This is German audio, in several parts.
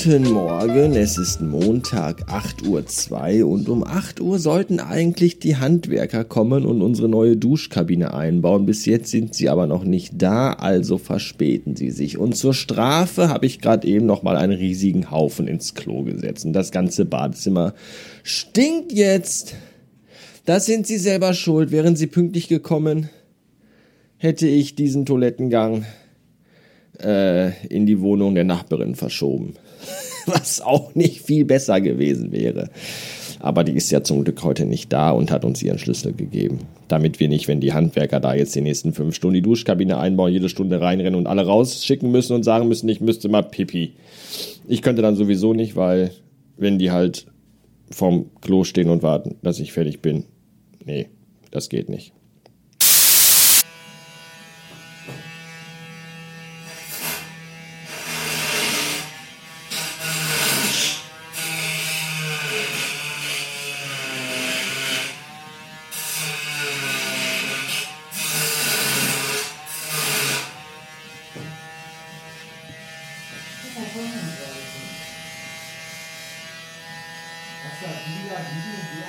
Guten Morgen, es ist Montag, 8.02 Uhr und um 8 Uhr sollten eigentlich die Handwerker kommen und unsere neue Duschkabine einbauen. Bis jetzt sind sie aber noch nicht da, also verspäten sie sich. Und zur Strafe habe ich gerade eben nochmal einen riesigen Haufen ins Klo gesetzt. Und das ganze Badezimmer stinkt jetzt. Das sind sie selber schuld. Wären sie pünktlich gekommen, hätte ich diesen Toilettengang äh, in die Wohnung der Nachbarin verschoben. Was auch nicht viel besser gewesen wäre. Aber die ist ja zum Glück heute nicht da und hat uns ihren Schlüssel gegeben. Damit wir nicht, wenn die Handwerker da jetzt die nächsten fünf Stunden die Duschkabine einbauen, jede Stunde reinrennen und alle rausschicken müssen und sagen müssen, ich müsste mal pipi. Ich könnte dann sowieso nicht, weil wenn die halt vorm Klo stehen und warten, dass ich fertig bin, nee, das geht nicht. Aslında dünya bütün dünya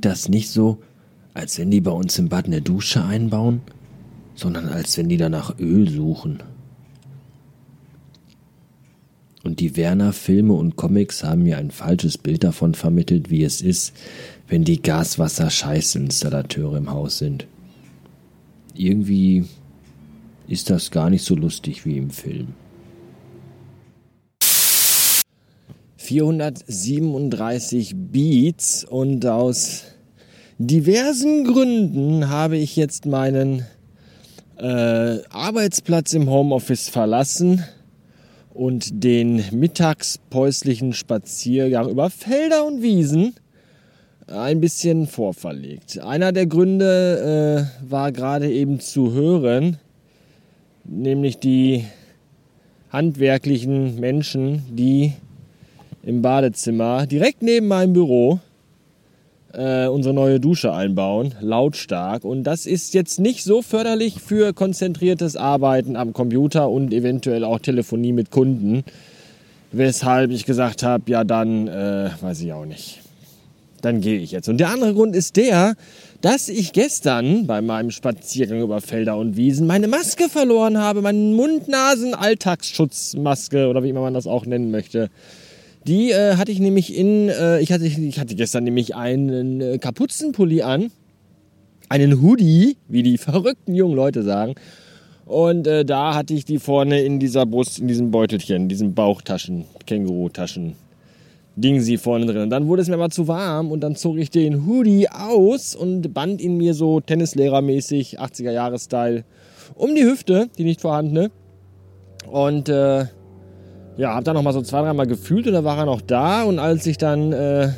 klingt das nicht so, als wenn die bei uns im Bad eine Dusche einbauen, sondern als wenn die da nach Öl suchen. Und die Werner-Filme und Comics haben mir ein falsches Bild davon vermittelt, wie es ist, wenn die Gaswasser-Scheißinstallateure im Haus sind. Irgendwie ist das gar nicht so lustig wie im Film. 437 Beats und aus diversen Gründen habe ich jetzt meinen äh, Arbeitsplatz im Homeoffice verlassen und den mittagspäuslichen Spaziergang über Felder und Wiesen ein bisschen vorverlegt. Einer der Gründe äh, war gerade eben zu hören, nämlich die handwerklichen Menschen, die im Badezimmer direkt neben meinem Büro äh, unsere neue Dusche einbauen, lautstark. Und das ist jetzt nicht so förderlich für konzentriertes Arbeiten am Computer und eventuell auch Telefonie mit Kunden. Weshalb ich gesagt habe, ja dann, äh, weiß ich auch nicht. Dann gehe ich jetzt. Und der andere Grund ist der, dass ich gestern bei meinem Spaziergang über Felder und Wiesen meine Maske verloren habe, meine Mund-Nasen-Alltagsschutzmaske oder wie immer man das auch nennen möchte. Die äh, hatte ich nämlich in, äh, ich, hatte, ich hatte gestern nämlich einen äh, Kapuzenpulli an, einen Hoodie, wie die verrückten jungen Leute sagen. Und äh, da hatte ich die vorne in dieser Brust, in diesem Beutelchen, diesen Bauchtaschen, Känguru-Taschen, Ding sie vorne drin. Und dann wurde es mir aber zu warm und dann zog ich den Hoodie aus und band ihn mir so Tennislehrermäßig, 80er-Jahres-Style, um die Hüfte, die nicht vorhandene. Und äh, ja, hab dann noch mal so zwei, dreimal gefühlt und da war er noch da. Und als ich dann äh,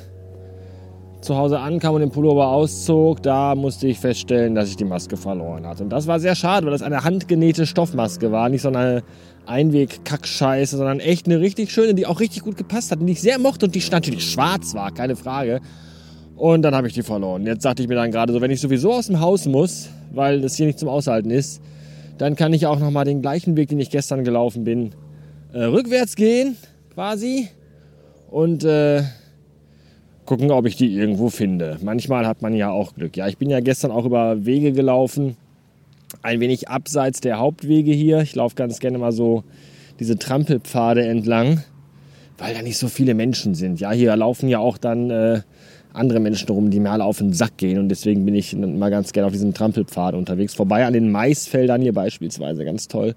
zu Hause ankam und den Pullover auszog, da musste ich feststellen, dass ich die Maske verloren hatte. Und das war sehr schade, weil das eine handgenähte Stoffmaske war, nicht so eine Einweg-Kackscheiße, sondern echt eine richtig schöne, die auch richtig gut gepasst hat und die ich sehr mochte und die natürlich schwarz war, keine Frage. Und dann habe ich die verloren. Jetzt sagte ich mir dann gerade so, wenn ich sowieso aus dem Haus muss, weil das hier nicht zum Aushalten ist, dann kann ich auch noch mal den gleichen Weg, den ich gestern gelaufen bin, äh, rückwärts gehen, quasi. Und äh, gucken, ob ich die irgendwo finde. Manchmal hat man ja auch Glück. Ja, ich bin ja gestern auch über Wege gelaufen, ein wenig abseits der Hauptwege hier. Ich laufe ganz gerne mal so diese Trampelpfade entlang, weil da nicht so viele Menschen sind. Ja, hier laufen ja auch dann äh, andere Menschen rum, die mir alle auf den Sack gehen. Und deswegen bin ich mal ganz gerne auf diesem Trampelpfad unterwegs. Vorbei an den Maisfeldern hier beispielsweise, ganz toll.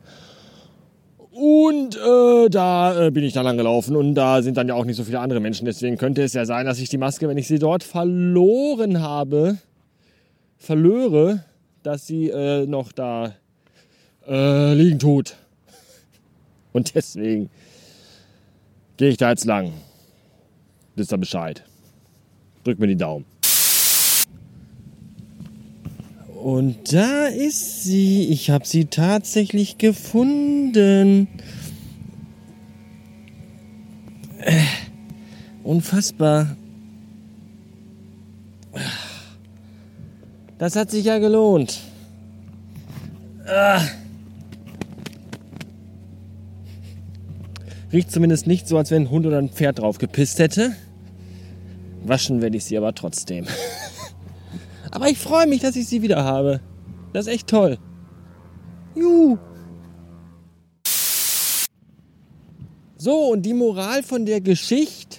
Und äh, da äh, bin ich dann lang gelaufen und da sind dann ja auch nicht so viele andere Menschen. Deswegen könnte es ja sein, dass ich die Maske, wenn ich sie dort verloren habe, verlöre, dass sie äh, noch da äh, liegen tut. Und deswegen gehe ich da jetzt lang. Wisst ihr Bescheid. Drückt mir die Daumen. Und da ist sie. Ich habe sie tatsächlich gefunden. Äh, unfassbar. Das hat sich ja gelohnt. Ah. Riecht zumindest nicht so, als wenn ein Hund oder ein Pferd drauf gepisst hätte. Waschen werde ich sie aber trotzdem. aber ich freue mich, dass ich sie wieder habe. Das ist echt toll. Juhu. So, und die Moral von der Geschichte?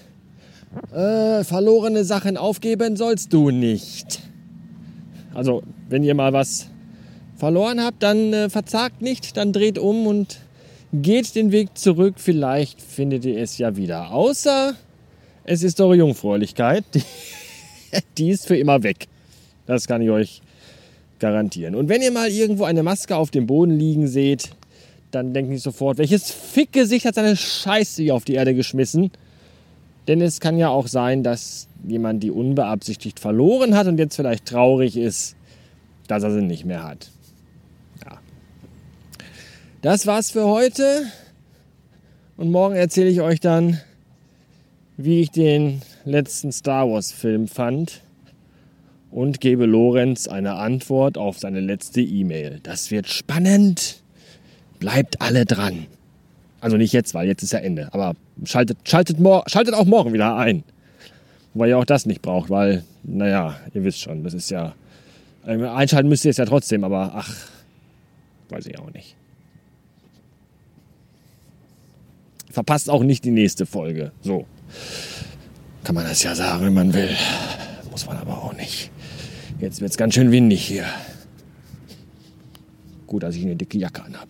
Äh, verlorene Sachen aufgeben sollst du nicht. Also, wenn ihr mal was verloren habt, dann äh, verzagt nicht, dann dreht um und geht den Weg zurück. Vielleicht findet ihr es ja wieder. Außer es ist eure Jungfräulichkeit. Die, die ist für immer weg. Das kann ich euch garantieren. Und wenn ihr mal irgendwo eine Maske auf dem Boden liegen seht, dann denkt nicht sofort, welches Fickgesicht hat seine Scheiße hier auf die Erde geschmissen. Denn es kann ja auch sein, dass jemand die unbeabsichtigt verloren hat und jetzt vielleicht traurig ist, dass er sie nicht mehr hat. Das war's für heute. Und morgen erzähle ich euch dann, wie ich den letzten Star Wars Film fand und gebe Lorenz eine Antwort auf seine letzte E-Mail. Das wird spannend. Bleibt alle dran. Also nicht jetzt, weil jetzt ist ja Ende. Aber schaltet, schaltet, schaltet auch morgen wieder ein. Wobei ihr auch das nicht braucht, weil, naja, ihr wisst schon, das ist ja. Einschalten müsst ihr es ja trotzdem, aber ach, weiß ich auch nicht. Verpasst auch nicht die nächste Folge. So. Kann man das ja sagen, wenn man will. Muss man aber auch nicht. Jetzt wird es ganz schön windig hier. Gut, dass ich eine dicke Jacke anhab.